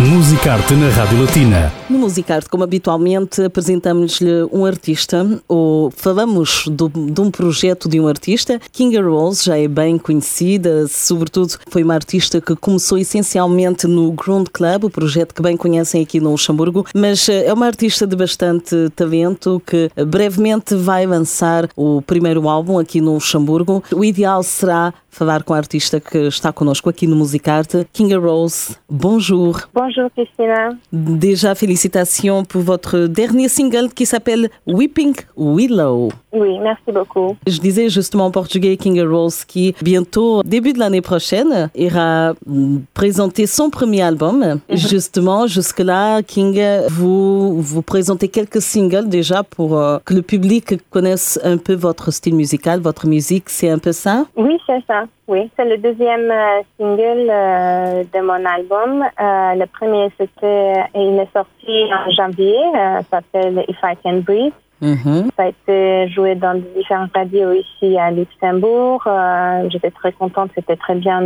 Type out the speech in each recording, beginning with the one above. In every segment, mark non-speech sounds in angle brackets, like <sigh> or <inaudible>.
Musicarte na Rádio Latina. No Musicarte, como habitualmente, apresentamos-lhe um artista ou falamos do, de um projeto de um artista. Kinga Rose já é bem conhecida, sobretudo foi uma artista que começou essencialmente no Ground Club, o projeto que bem conhecem aqui no Luxemburgo, mas eh, é uma artista de bastante talento que brevemente vai lançar o primeiro álbum aqui no Luxemburgo. O ideal será falar com a artista que está connosco aqui no Musicarte, Kinga Rose. Bonjour. Bonjour Christina. Déjà félicitations pour votre dernier single qui s'appelle Weeping Willow. Oui, merci beaucoup. Je disais justement en portugais Kinga Rose qui bientôt, début de l'année prochaine, ira présenter son premier album. Mm -hmm. Justement, jusque-là, Kinga, vous, vous présentez quelques singles déjà pour uh, que le public connaisse un peu votre style musical, votre musique, c'est un peu ça? Oui, c'est ça. Oui, c'est le deuxième euh, single euh, de mon album. Euh, le premier, c'était, il est sorti en janvier, s'appelle If I Can Breathe. Mm -hmm. Ça a été joué dans différentes radios ici à Luxembourg. J'étais très contente, c'était très bien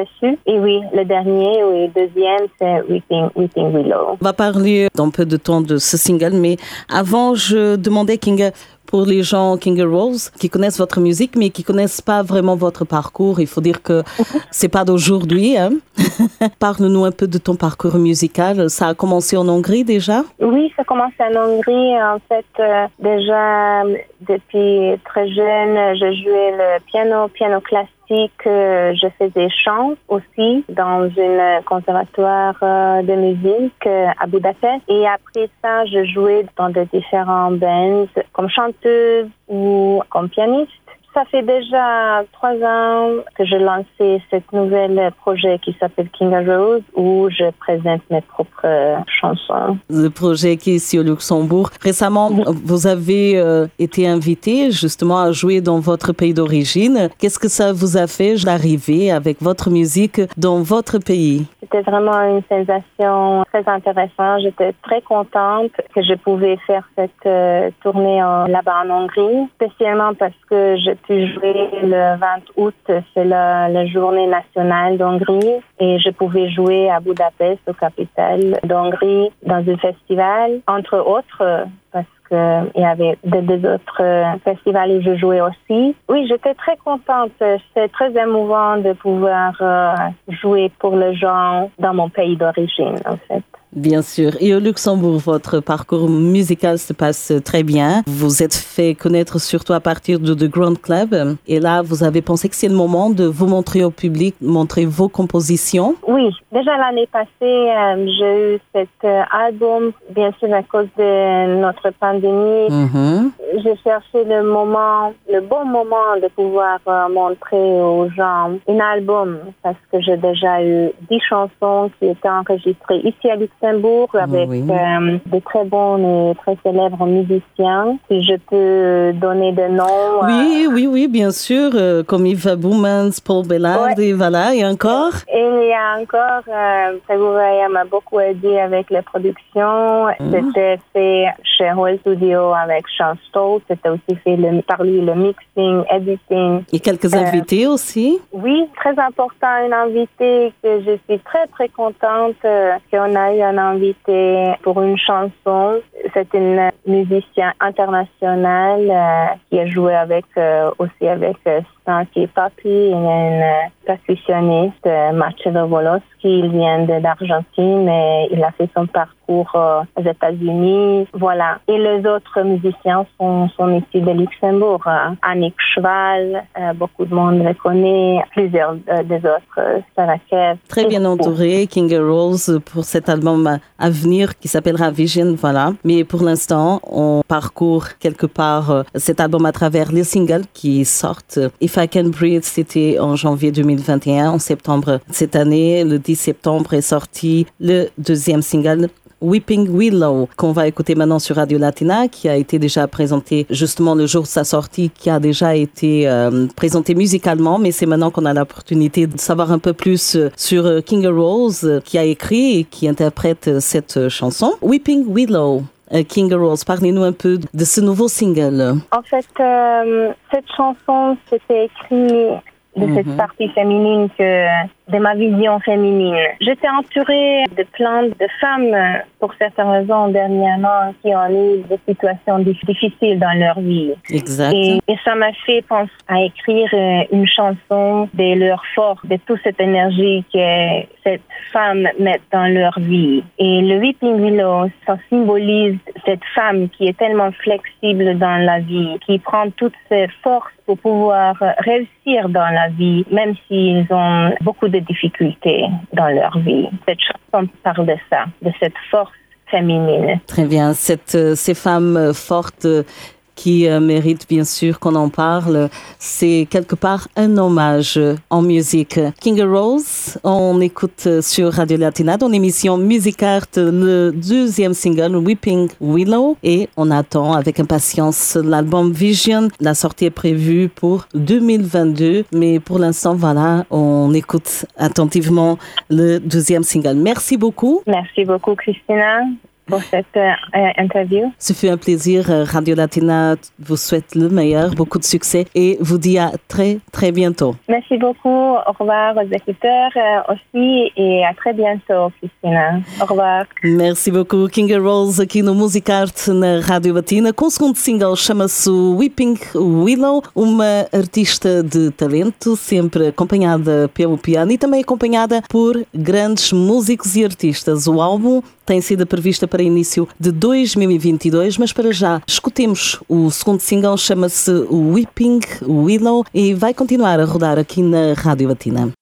reçu. Et oui, le dernier, oui, le deuxième, c'est Weeping, Weeping Willow. On va parler dans peu de temps de ce single, mais avant, je demandais, Kinga, pour les gens Kinga Rose qui connaissent votre musique mais qui connaissent pas vraiment votre parcours. Il faut dire que <laughs> c'est pas d'aujourd'hui. Hein? <laughs> Parle-nous un peu de ton parcours musical. Ça a commencé en Hongrie déjà? Oui, ça a commencé en Hongrie. En fait, euh, déjà depuis très jeune, je jouais le piano, piano classique. Euh, je faisais chant aussi dans une conservatoire euh, de musique à Budapest. Et après ça, je jouais dans de différents bands comme chanteuse ou comme pianiste. Ça fait déjà trois ans que j'ai lancé cette nouvelle projet qui s'appelle Kinga Rose où je présente mes propres chansons. Le projet qui est ici au Luxembourg. Récemment, vous avez euh, été invité justement à jouer dans votre pays d'origine. Qu'est-ce que ça vous a fait d'arriver avec votre musique dans votre pays? C'était vraiment une sensation très intéressante. J'étais très contente que je pouvais faire cette euh, tournée là-bas en Hongrie, spécialement parce que j'ai pu jouer le 20 août, c'est la, journée nationale d'Hongrie, et je pouvais jouer à Budapest, au capitale d'Hongrie, dans un festival, entre autres, parce qu'il y avait deux autres festivals où je jouais aussi. Oui, j'étais très contente. C'est très émouvant de pouvoir euh, jouer pour les gens dans mon pays d'origine, en fait. Bien sûr. Et au Luxembourg, votre parcours musical se passe très bien. Vous êtes fait connaître surtout à partir de The Grand Club. Et là, vous avez pensé que c'est le moment de vous montrer au public, montrer vos compositions. Oui. Déjà l'année passée, euh, j'ai eu cet euh, album, bien sûr à cause de notre pandémie. Mm -hmm. J'ai cherché le moment, le bon moment de pouvoir euh, montrer aux gens un album parce que j'ai déjà eu dix chansons qui étaient enregistrées ici à Luxembourg avec Oui. euh, de très bons et très célèbres musiciens. Si je peux donner des noms. euh, Oui, oui, oui, bien sûr, euh, comme Yves Boumans, Paul Bellard, Ouais. et voilà, et encore? Et il y a encore, euh, m'a beaucoup aidé avec les productions. C'était fait chez Whole Studio avec Sean Stoll. C'était aussi fait le, par lui le mixing, editing. Et quelques Euh, invités aussi? Oui, très important, une invitée que je suis très très contente qu'on a eu un invité pour une chanson. C'est une musicienne internationale euh, qui a joué avec euh, aussi avec euh, Stanky Papi, une, une percussionniste, euh, Marcelo Volosky. Il vient de l'Argentine et il a fait son parcours euh, aux États-Unis. Voilà. Et les autres musiciens sont, sont issus de Luxembourg. hein. Annick Schwal, euh, beaucoup de monde le connaît. Plusieurs euh, des autres, euh, Sarah Kev. Très bien entouré, King Rose, pour cet album à- venir qui s'appellera Vision, voilà. Mais pour l'instant, on parcourt quelque part euh, cet album à travers les singles qui sortent. If I Can Breathe, c'était en janvier 2021. En septembre cette année, le 10 septembre est sorti le deuxième single Weeping Willow, qu'on va écouter maintenant sur Radio Latina, qui a été déjà présenté justement le jour de sa sortie, qui a déjà été euh, présenté musicalement, mais c'est maintenant qu'on a l'opportunité de savoir un peu plus euh, sur euh, King Rose, qui a écrit et qui interprète cette chanson. Weeping Willow. King Rose, parlez-nous un peu de ce nouveau single. En fait, cette chanson, c'était écrit de cette mhm. partie féminine que de ma vision féminine. J'étais entourée de plein de femmes, pour certaines raisons, dernièrement, qui ont eu des situations difficiles dans leur vie. Exact. Et, ça m'a fait penser à écrire euh, une chanson de leur force, de toute cette énergie que cette femme met dans leur vie. Et le Weeping Willow, ça symbolise cette femme qui est tellement flexible dans la vie, qui prend toutes ses forces pour pouvoir réussir dans la vie, même s'ils ont beaucoup de difficultés dans leur vie. Cette chanson parle de ça, de cette force féminine. Très bien. Cette, euh, ces femmes fortes qui euh, mérite bien sûr qu'on en parle. C'est quelque part un hommage en musique. King Rose, on écoute sur Radio Latina dans l'émission Music Art le deuxième single Weeping Willow et on attend avec impatience l'album Vision. La sortie est prévue pour 2022, mais pour l'instant, voilà, on écoute attentivement le deuxième single. Merci beaucoup. Merci beaucoup, Christina pour cette euh, interview. Ce fut un plaisir. Euh, Radio Latina vous souhaite le meilleur, beaucoup de succès et vous dit à très, très bientôt. Merci beaucoup. Au revoir aux écouteurs euh, aussi et à très bientôt, Christina. Au revoir. Merci beaucoup. Kinga Rose aqui no Musicarte na Rádio Latina com o segundo single chama-se Weeping Willow, uma artista de talento, sempre acompanhada pelo piano e também acompanhada por grandes músicos e artistas. O álbum tem sido prevista para início de 2022, mas para já escutemos o segundo single, chama-se Weeping Willow e vai continuar a rodar aqui na Rádio Latina.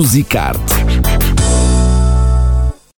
Musicarte